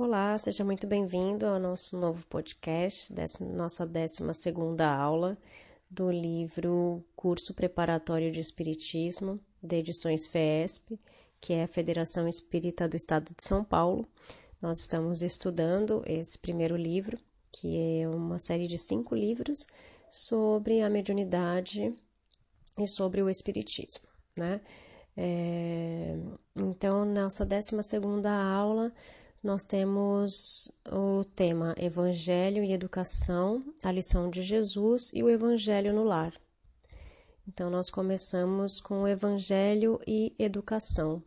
Olá, seja muito bem-vindo ao nosso novo podcast, dessa nossa 12 segunda aula do livro Curso Preparatório de Espiritismo, de Edições FESP, que é a Federação Espírita do Estado de São Paulo. Nós estamos estudando esse primeiro livro, que é uma série de cinco livros sobre a mediunidade e sobre o Espiritismo, né? É, então, nossa 12 segunda aula nós temos o tema Evangelho e Educação, a lição de Jesus e o Evangelho no lar. Então, nós começamos com o Evangelho e Educação.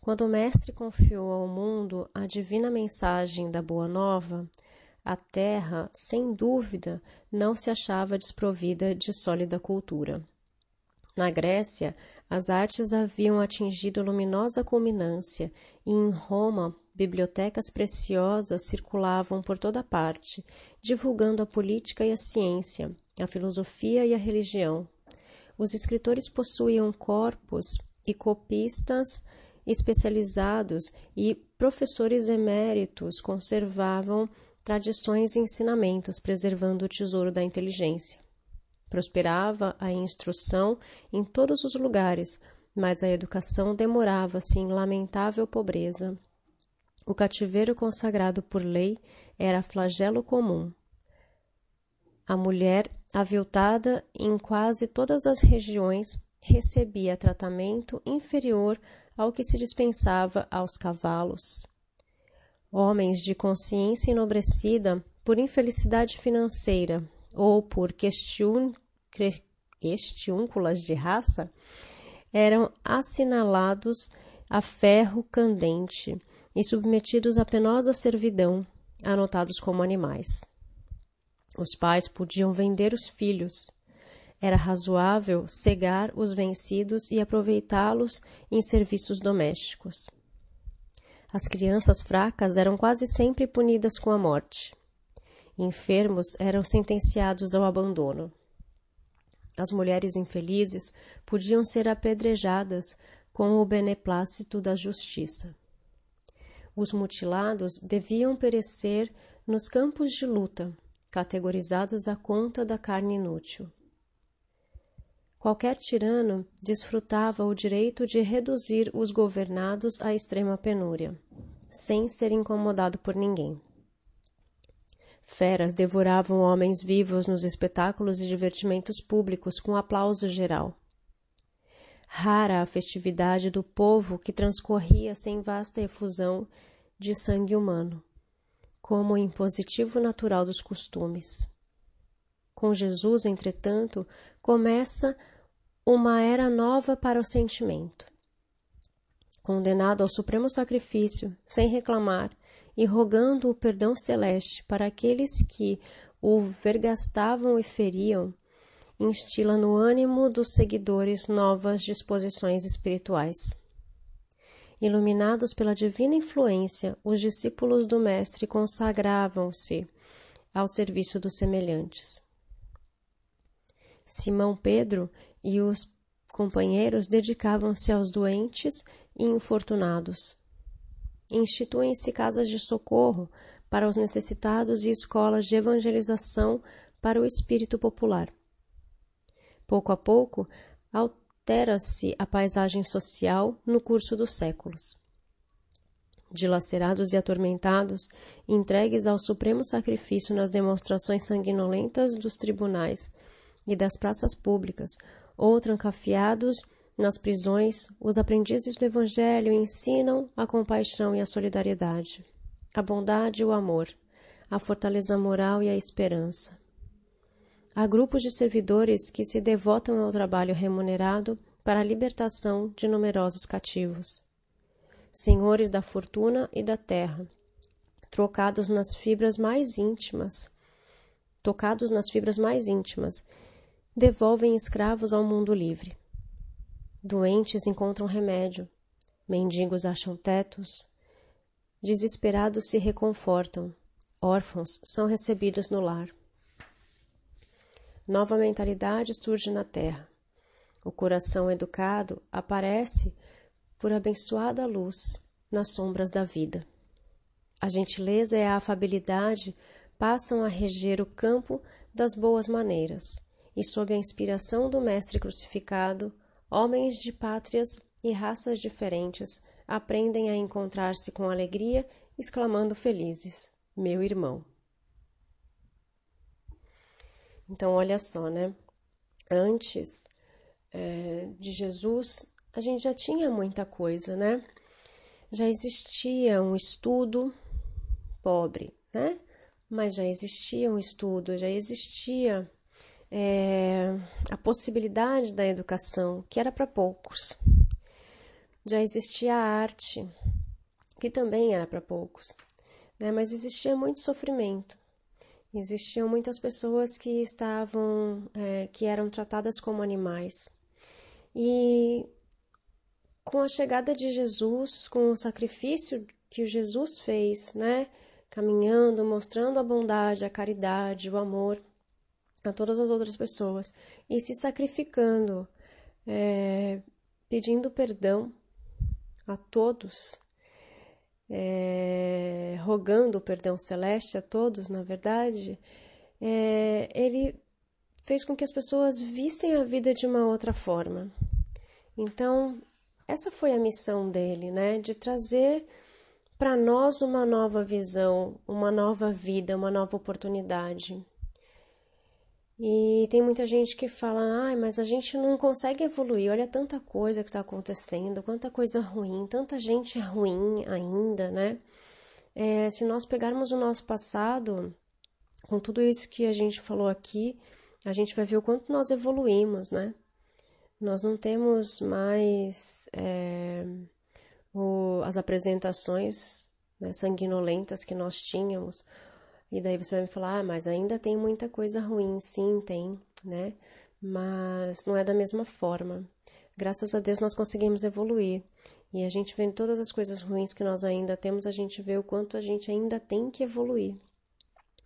Quando o Mestre confiou ao mundo a divina mensagem da Boa Nova, a Terra, sem dúvida, não se achava desprovida de sólida cultura. Na Grécia, as artes haviam atingido luminosa culminância e em Roma bibliotecas preciosas circulavam por toda parte, divulgando a política e a ciência, a filosofia e a religião. Os escritores possuíam corpos e copistas especializados e professores eméritos conservavam tradições e ensinamentos, preservando o tesouro da inteligência. Prosperava a instrução em todos os lugares, mas a educação demorava-se em lamentável pobreza. O cativeiro consagrado por lei era flagelo comum. A mulher, aviltada em quase todas as regiões, recebia tratamento inferior ao que se dispensava aos cavalos. Homens de consciência enobrecida por infelicidade financeira ou por question estiúnculas de raça, eram assinalados a ferro candente e submetidos à penosa servidão, anotados como animais. Os pais podiam vender os filhos. Era razoável cegar os vencidos e aproveitá-los em serviços domésticos. As crianças fracas eram quase sempre punidas com a morte. Enfermos eram sentenciados ao abandono. As mulheres infelizes podiam ser apedrejadas com o beneplácito da justiça. Os mutilados deviam perecer nos campos de luta, categorizados à conta da carne inútil. Qualquer tirano desfrutava o direito de reduzir os governados à extrema penúria, sem ser incomodado por ninguém. Feras devoravam homens vivos nos espetáculos e divertimentos públicos com aplauso geral. Rara a festividade do povo que transcorria sem vasta efusão de sangue humano, como impositivo natural dos costumes. Com Jesus, entretanto, começa uma era nova para o sentimento. Condenado ao supremo sacrifício, sem reclamar, e rogando o perdão celeste para aqueles que o vergastavam e feriam, instila no ânimo dos seguidores novas disposições espirituais. Iluminados pela divina influência, os discípulos do Mestre consagravam-se ao serviço dos semelhantes. Simão Pedro e os companheiros dedicavam-se aos doentes e infortunados, instituem-se casas de socorro para os necessitados e escolas de evangelização para o espírito popular. Pouco a pouco, altera-se a paisagem social no curso dos séculos. Dilacerados e atormentados, entregues ao supremo sacrifício nas demonstrações sanguinolentas dos tribunais e das praças públicas, ou trancafiados nas prisões, os aprendizes do Evangelho ensinam a compaixão e a solidariedade, a bondade e o amor, a fortaleza moral e a esperança. Há grupos de servidores que se devotam ao trabalho remunerado para a libertação de numerosos cativos. Senhores da fortuna e da terra, trocados nas fibras mais íntimas, tocados nas fibras mais íntimas, devolvem escravos ao mundo livre. Doentes encontram remédio, mendigos acham tetos, desesperados se reconfortam, órfãos são recebidos no lar. Nova mentalidade surge na terra. O coração educado aparece por abençoada luz nas sombras da vida. a gentileza e a afabilidade passam a reger o campo das boas maneiras, e sob a inspiração do Mestre crucificado, homens de pátrias e raças diferentes aprendem a encontrar-se com alegria, exclamando felizes: Meu irmão. Então, olha só, né? Antes é, de Jesus, a gente já tinha muita coisa, né? Já existia um estudo pobre, né? Mas já existia um estudo, já existia é, a possibilidade da educação, que era para poucos. Já existia a arte, que também era para poucos, né? mas existia muito sofrimento. Existiam muitas pessoas que estavam, é, que eram tratadas como animais. E com a chegada de Jesus, com o sacrifício que Jesus fez, né? Caminhando, mostrando a bondade, a caridade, o amor a todas as outras pessoas e se sacrificando, é, pedindo perdão a todos, é, rogando o perdão celeste a todos, na verdade, é, ele fez com que as pessoas vissem a vida de uma outra forma. Então, essa foi a missão dele, né? De trazer para nós uma nova visão, uma nova vida, uma nova oportunidade. E tem muita gente que fala, ai, mas a gente não consegue evoluir, olha tanta coisa que está acontecendo, quanta coisa ruim, tanta gente ruim ainda, né? É, se nós pegarmos o nosso passado, com tudo isso que a gente falou aqui, a gente vai ver o quanto nós evoluímos, né? Nós não temos mais é, o, as apresentações né, sanguinolentas que nós tínhamos. E daí você vai me falar, ah, mas ainda tem muita coisa ruim. Sim, tem, né? Mas não é da mesma forma. Graças a Deus nós conseguimos evoluir. E a gente vê todas as coisas ruins que nós ainda temos, a gente vê o quanto a gente ainda tem que evoluir,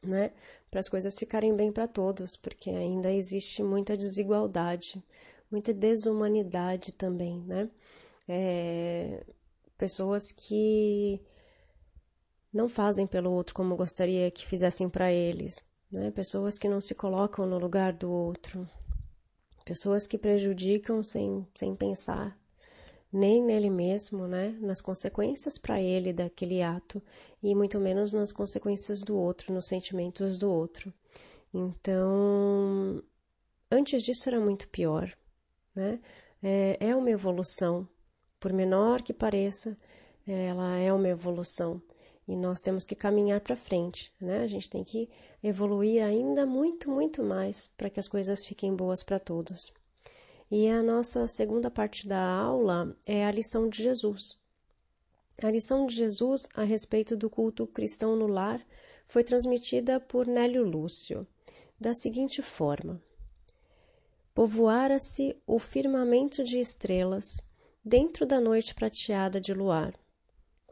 né? Para as coisas ficarem bem para todos, porque ainda existe muita desigualdade muita desumanidade também, né? É, pessoas que não fazem pelo outro como gostaria que fizessem para eles, né? Pessoas que não se colocam no lugar do outro, pessoas que prejudicam sem, sem pensar nem nele mesmo, né? Nas consequências para ele daquele ato e muito menos nas consequências do outro, nos sentimentos do outro. Então, antes disso era muito pior, né? É, é uma evolução, por menor que pareça, ela é uma evolução e nós temos que caminhar para frente, né? A gente tem que evoluir ainda muito, muito mais para que as coisas fiquem boas para todos. E a nossa segunda parte da aula é a lição de Jesus. A lição de Jesus a respeito do culto cristão no lar foi transmitida por Nélio Lúcio, da seguinte forma: povoara-se o firmamento de estrelas dentro da noite prateada de luar,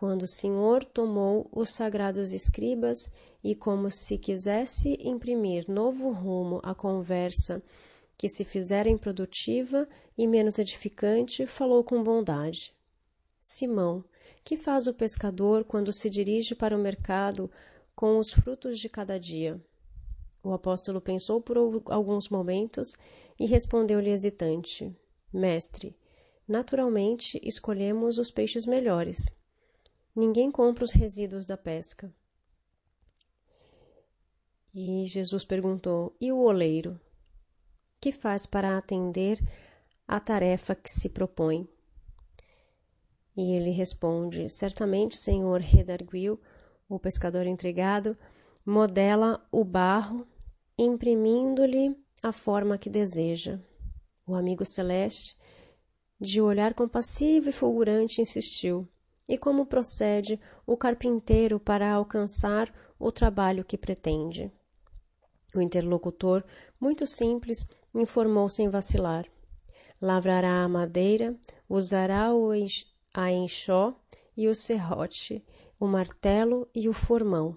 quando o Senhor tomou os sagrados escribas e, como se quisesse imprimir novo rumo à conversa que se fizera improdutiva e menos edificante, falou com bondade. Simão, que faz o pescador quando se dirige para o mercado com os frutos de cada dia? O apóstolo pensou por alguns momentos e respondeu-lhe hesitante: Mestre, naturalmente escolhemos os peixes melhores. Ninguém compra os resíduos da pesca. E Jesus perguntou: E o oleiro? Que faz para atender à tarefa que se propõe? E ele responde: Certamente, senhor Redarguil, o pescador entregado, modela o barro, imprimindo-lhe a forma que deseja. O amigo celeste, de olhar compassivo e fulgurante, insistiu. E como procede o carpinteiro para alcançar o trabalho que pretende? O interlocutor, muito simples, informou sem vacilar. Lavrará a madeira, usará a enxó e o serrote, o martelo e o formão.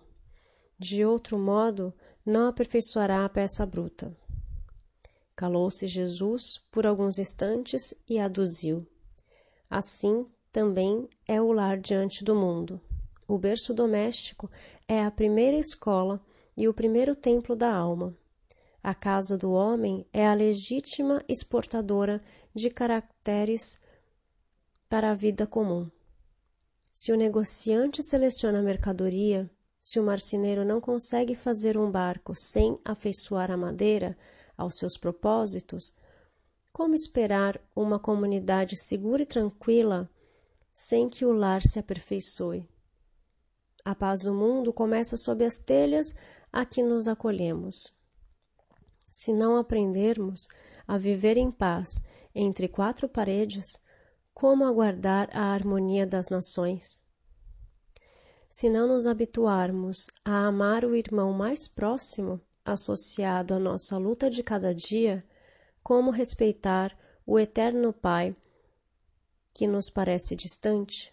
De outro modo, não aperfeiçoará a peça bruta. Calou-se Jesus por alguns instantes e aduziu: Assim também é o lar diante do mundo. O berço doméstico é a primeira escola e o primeiro templo da alma. A casa do homem é a legítima exportadora de caracteres para a vida comum. Se o negociante seleciona a mercadoria, se o marceneiro não consegue fazer um barco sem afeiçoar a madeira aos seus propósitos, como esperar uma comunidade segura e tranquila sem que o lar se aperfeiçoe? A paz do mundo começa sob as telhas a que nos acolhemos. Se não aprendermos a viver em paz entre quatro paredes, como aguardar a harmonia das nações? Se não nos habituarmos a amar o irmão mais próximo, associado à nossa luta de cada dia, como respeitar o eterno Pai que nos parece distante?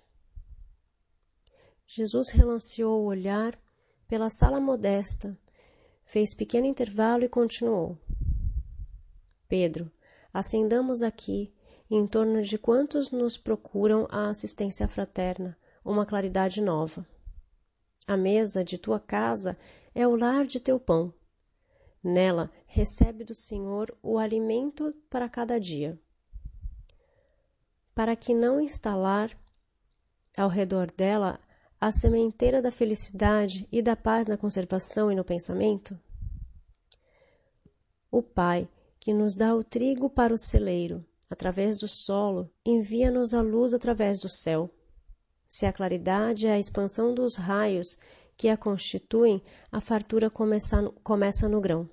Jesus relanceou o olhar pela sala modesta, fez pequeno intervalo e continuou. Pedro, acendamos aqui, em torno de quantos nos procuram a assistência fraterna, uma claridade nova. A mesa de tua casa é o lar de teu pão. Nela recebe do Senhor o alimento para cada dia. Para que não instalar ao redor dela a sementeira da felicidade e da paz na conservação e no pensamento? O Pai, que nos dá o trigo para o celeiro, através do solo, envia-nos a luz através do céu. Se a claridade é a expansão dos raios que a constituem, a fartura começa no, começa no grão.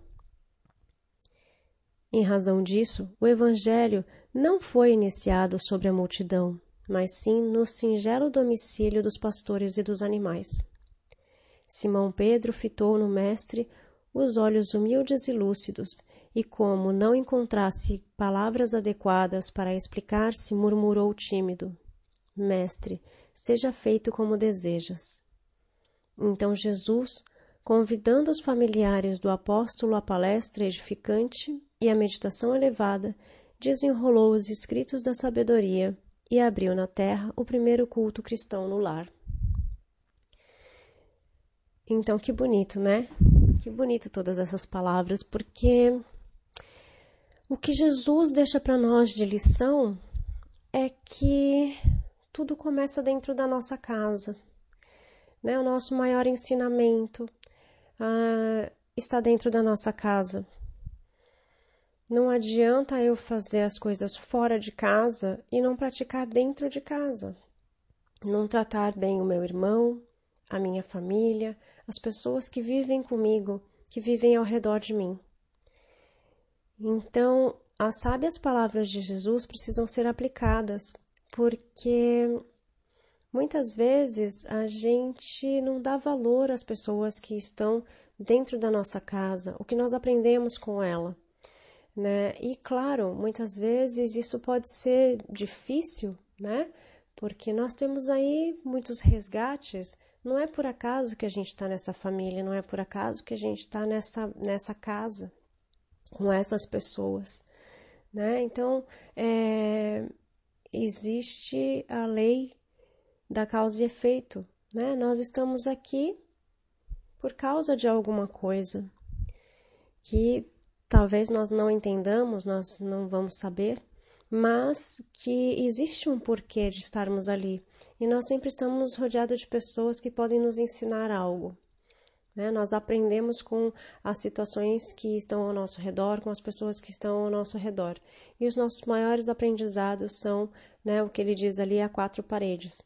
Em razão disso, o Evangelho não foi iniciado sobre a multidão, mas sim no singelo domicílio dos pastores e dos animais. Simão Pedro fitou no Mestre os olhos humildes e lúcidos, e como não encontrasse palavras adequadas para explicar-se, murmurou tímido: Mestre, seja feito como desejas. Então Jesus, convidando os familiares do apóstolo à palestra edificante e à meditação elevada, desenrolou os escritos da sabedoria e abriu na terra o primeiro culto cristão no lar. Então, que bonito, né? Que bonito todas essas palavras, porque o que Jesus deixa para nós de lição é que tudo começa dentro da nossa casa. Né? O nosso maior ensinamento ah, está dentro da nossa casa. Não adianta eu fazer as coisas fora de casa e não praticar dentro de casa. Não tratar bem o meu irmão, a minha família, as pessoas que vivem comigo, que vivem ao redor de mim. Então, as sábias palavras de Jesus precisam ser aplicadas porque muitas vezes a gente não dá valor às pessoas que estão dentro da nossa casa, o que nós aprendemos com ela. Né? E claro, muitas vezes isso pode ser difícil, né? Porque nós temos aí muitos resgates. Não é por acaso que a gente está nessa família, não é por acaso que a gente está nessa, nessa casa com essas pessoas, né? Então, é, existe a lei da causa e efeito, né? Nós estamos aqui por causa de alguma coisa que talvez nós não entendamos, nós não vamos saber, mas que existe um porquê de estarmos ali e nós sempre estamos rodeados de pessoas que podem nos ensinar algo. Né? Nós aprendemos com as situações que estão ao nosso redor, com as pessoas que estão ao nosso redor. E os nossos maiores aprendizados são né, o que ele diz ali a quatro paredes.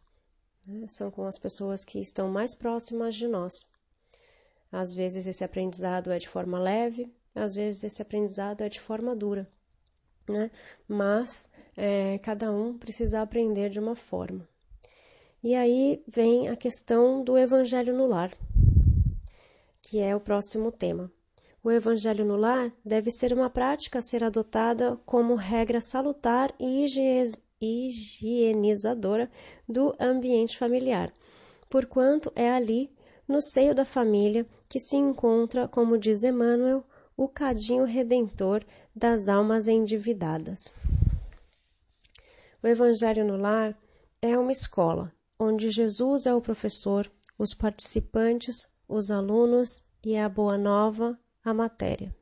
Né? São com as pessoas que estão mais próximas de nós. Às vezes esse aprendizado é de forma leve, às vezes esse aprendizado é de forma dura. Né? Mas é, cada um precisa aprender de uma forma. E aí vem a questão do evangelho no lar que é o próximo tema. O evangelho no lar deve ser uma prática a ser adotada como regra salutar e higienizadora do ambiente familiar, porquanto é ali, no seio da família, que se encontra, como diz Emmanuel, o cadinho redentor das almas endividadas. O Evangelho no Lar é uma escola, onde Jesus é o professor, os participantes, os alunos e a boa nova, a matéria.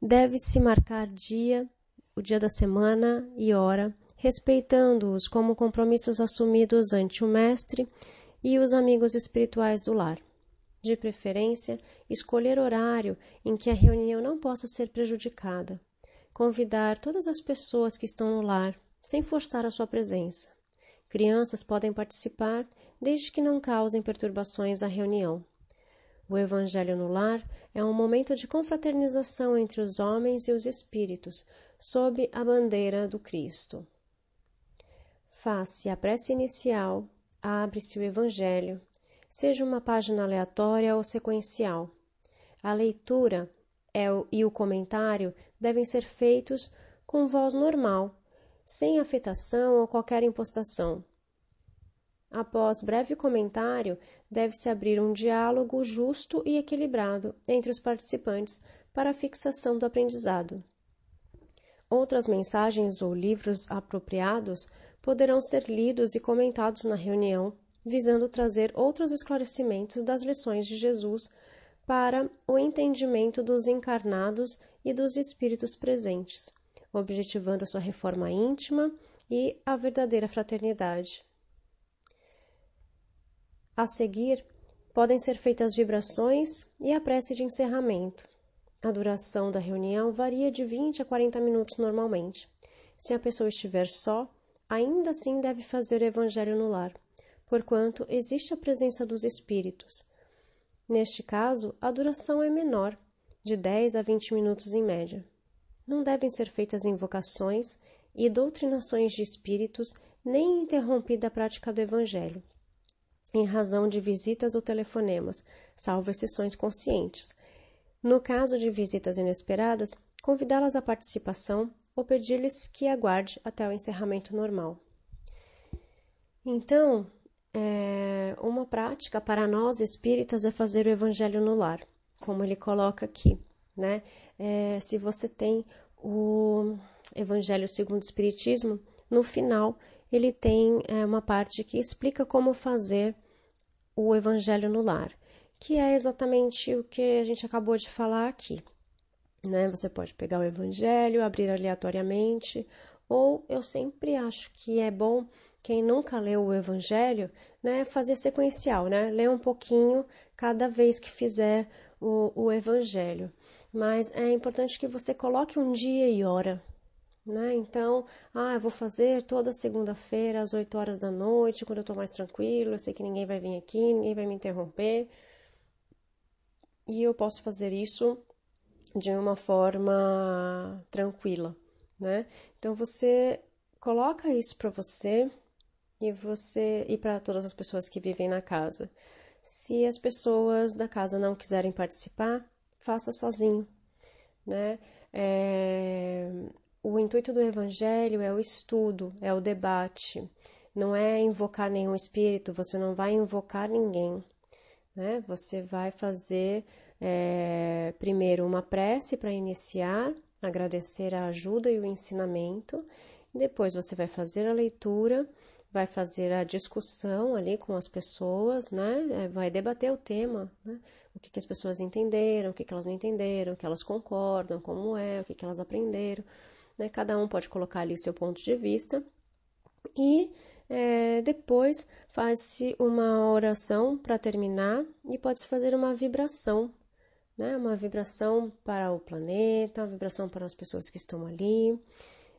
Deve-se marcar dia, o dia da semana e hora, respeitando-os como compromissos assumidos ante o mestre e os amigos espirituais do lar. De preferência, escolher horário em que a reunião não possa ser prejudicada. Convidar todas as pessoas que estão no lar, sem forçar a sua presença. Crianças podem participar desde que não causem perturbações à reunião. O Evangelho no Lar é um momento de confraternização entre os homens e os espíritos, sob a bandeira do Cristo. Faz-se a prece inicial, abre-se o Evangelho, seja uma página aleatória ou sequencial. A leitura é e o comentário devem ser feitos com voz normal, sem afetação ou qualquer impostação. Após breve comentário, deve-se abrir um diálogo justo e equilibrado entre os participantes para a fixação do aprendizado. Outras mensagens ou livros apropriados poderão ser lidos e comentados na reunião, visando trazer outros esclarecimentos das lições de Jesus para o entendimento dos encarnados e dos espíritos presentes objetivando a sua reforma íntima e a verdadeira fraternidade. A seguir, podem ser feitas vibrações e a prece de encerramento. A duração da reunião varia de 20 a 40 minutos normalmente. Se a pessoa estiver só, ainda assim deve fazer o evangelho no lar, porquanto existe a presença dos espíritos. Neste caso, a duração é menor, de 10 a 20 minutos em média não devem ser feitas invocações e doutrinações de espíritos, nem interrompida a prática do Evangelho, em razão de visitas ou telefonemas, salvo exceções conscientes. No caso de visitas inesperadas, convidá-las à participação ou pedir-lhes que aguarde até o encerramento normal. Então, é, uma prática para nós espíritas é fazer o Evangelho no lar, como ele coloca aqui né? É, se você tem o Evangelho segundo o Espiritismo, no final ele tem é, uma parte que explica como fazer o Evangelho no lar, que é exatamente o que a gente acabou de falar aqui. Né? Você pode pegar o Evangelho, abrir aleatoriamente, ou eu sempre acho que é bom quem nunca leu o Evangelho, né, fazer sequencial, né? Ler um pouquinho cada vez que fizer o, o Evangelho mas é importante que você coloque um dia e hora. Né? Então, ah, eu vou fazer toda segunda-feira às 8 horas da noite, quando eu estou mais tranquilo, eu sei que ninguém vai vir aqui, ninguém vai me interromper. E eu posso fazer isso de uma forma tranquila, né? Então você coloca isso para você e você e para todas as pessoas que vivem na casa. Se as pessoas da casa não quiserem participar, faça sozinho, né? É, o intuito do evangelho é o estudo, é o debate, não é invocar nenhum espírito, você não vai invocar ninguém, né? Você vai fazer é, primeiro uma prece para iniciar, agradecer a ajuda e o ensinamento, depois você vai fazer a leitura, vai fazer a discussão ali com as pessoas, né? É, vai debater o tema, né? o que, que as pessoas entenderam, o que, que elas não entenderam, o que elas concordam, como é, o que, que elas aprenderam. Né? Cada um pode colocar ali seu ponto de vista. E é, depois faz-se uma oração para terminar e pode-se fazer uma vibração, né? Uma vibração para o planeta, uma vibração para as pessoas que estão ali.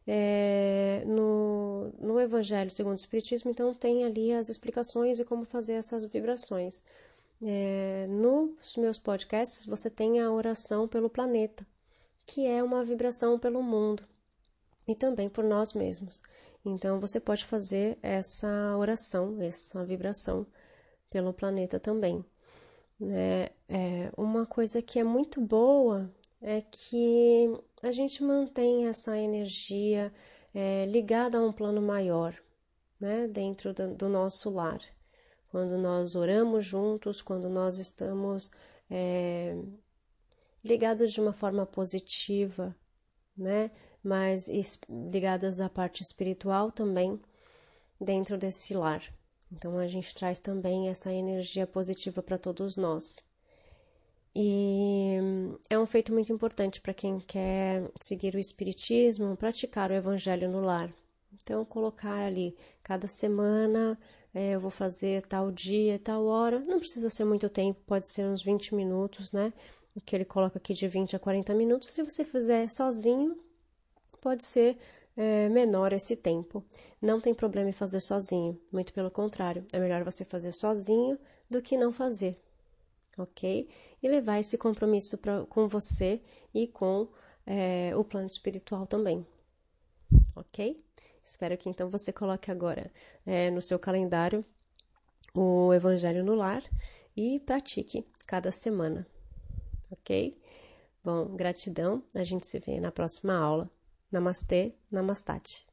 É, no, no Evangelho segundo o Espiritismo, então, tem ali as explicações de como fazer essas vibrações. É, nos meus podcasts você tem a oração pelo planeta, que é uma vibração pelo mundo e também por nós mesmos. Então você pode fazer essa oração, essa vibração pelo planeta também. Né? É, uma coisa que é muito boa é que a gente mantém essa energia é, ligada a um plano maior, né? dentro do, do nosso lar quando nós oramos juntos, quando nós estamos é, ligados de uma forma positiva, né? Mas ligadas à parte espiritual também dentro desse lar. Então a gente traz também essa energia positiva para todos nós. E é um feito muito importante para quem quer seguir o Espiritismo, praticar o Evangelho no lar. Então, colocar ali cada semana, é, eu vou fazer tal dia, tal hora, não precisa ser muito tempo, pode ser uns 20 minutos, né? O que ele coloca aqui de 20 a 40 minutos. Se você fizer sozinho, pode ser é, menor esse tempo. Não tem problema em fazer sozinho, muito pelo contrário, é melhor você fazer sozinho do que não fazer, ok? E levar esse compromisso pra, com você e com é, o plano espiritual também, ok? Espero que então você coloque agora é, no seu calendário o Evangelho no Lar e pratique cada semana, ok? Bom, gratidão. A gente se vê na próxima aula. Namastê, Namastate.